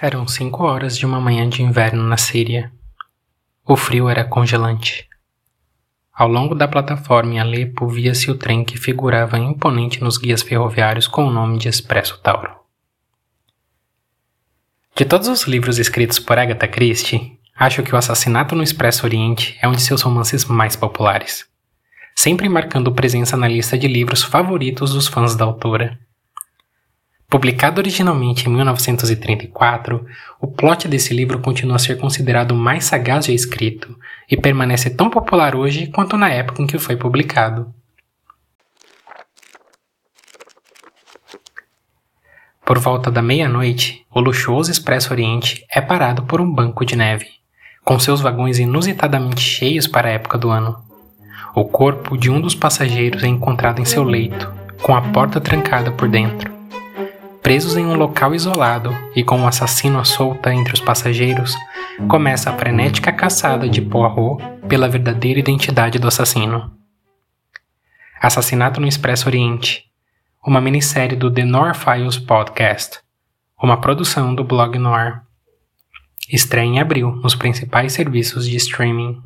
Eram cinco horas de uma manhã de inverno na Síria. O frio era congelante. Ao longo da plataforma em Alepo via-se o trem que figurava imponente nos guias ferroviários com o nome de Expresso Tauro. De todos os livros escritos por Agatha Christie, acho que O Assassinato no Expresso Oriente é um de seus romances mais populares, sempre marcando presença na lista de livros favoritos dos fãs da autora. Publicado originalmente em 1934, o plot desse livro continua a ser considerado o mais sagaz já escrito e permanece tão popular hoje quanto na época em que foi publicado. Por volta da meia-noite, o luxuoso Expresso Oriente é parado por um banco de neve, com seus vagões inusitadamente cheios para a época do ano. O corpo de um dos passageiros é encontrado em seu leito, com a porta trancada por dentro. Presos em um local isolado e com um assassino à solta entre os passageiros, começa a frenética caçada de Poirot pela verdadeira identidade do assassino. Assassinato no Expresso Oriente, uma minissérie do The Noir Files Podcast, uma produção do blog Noir. Estreia em abril nos principais serviços de streaming.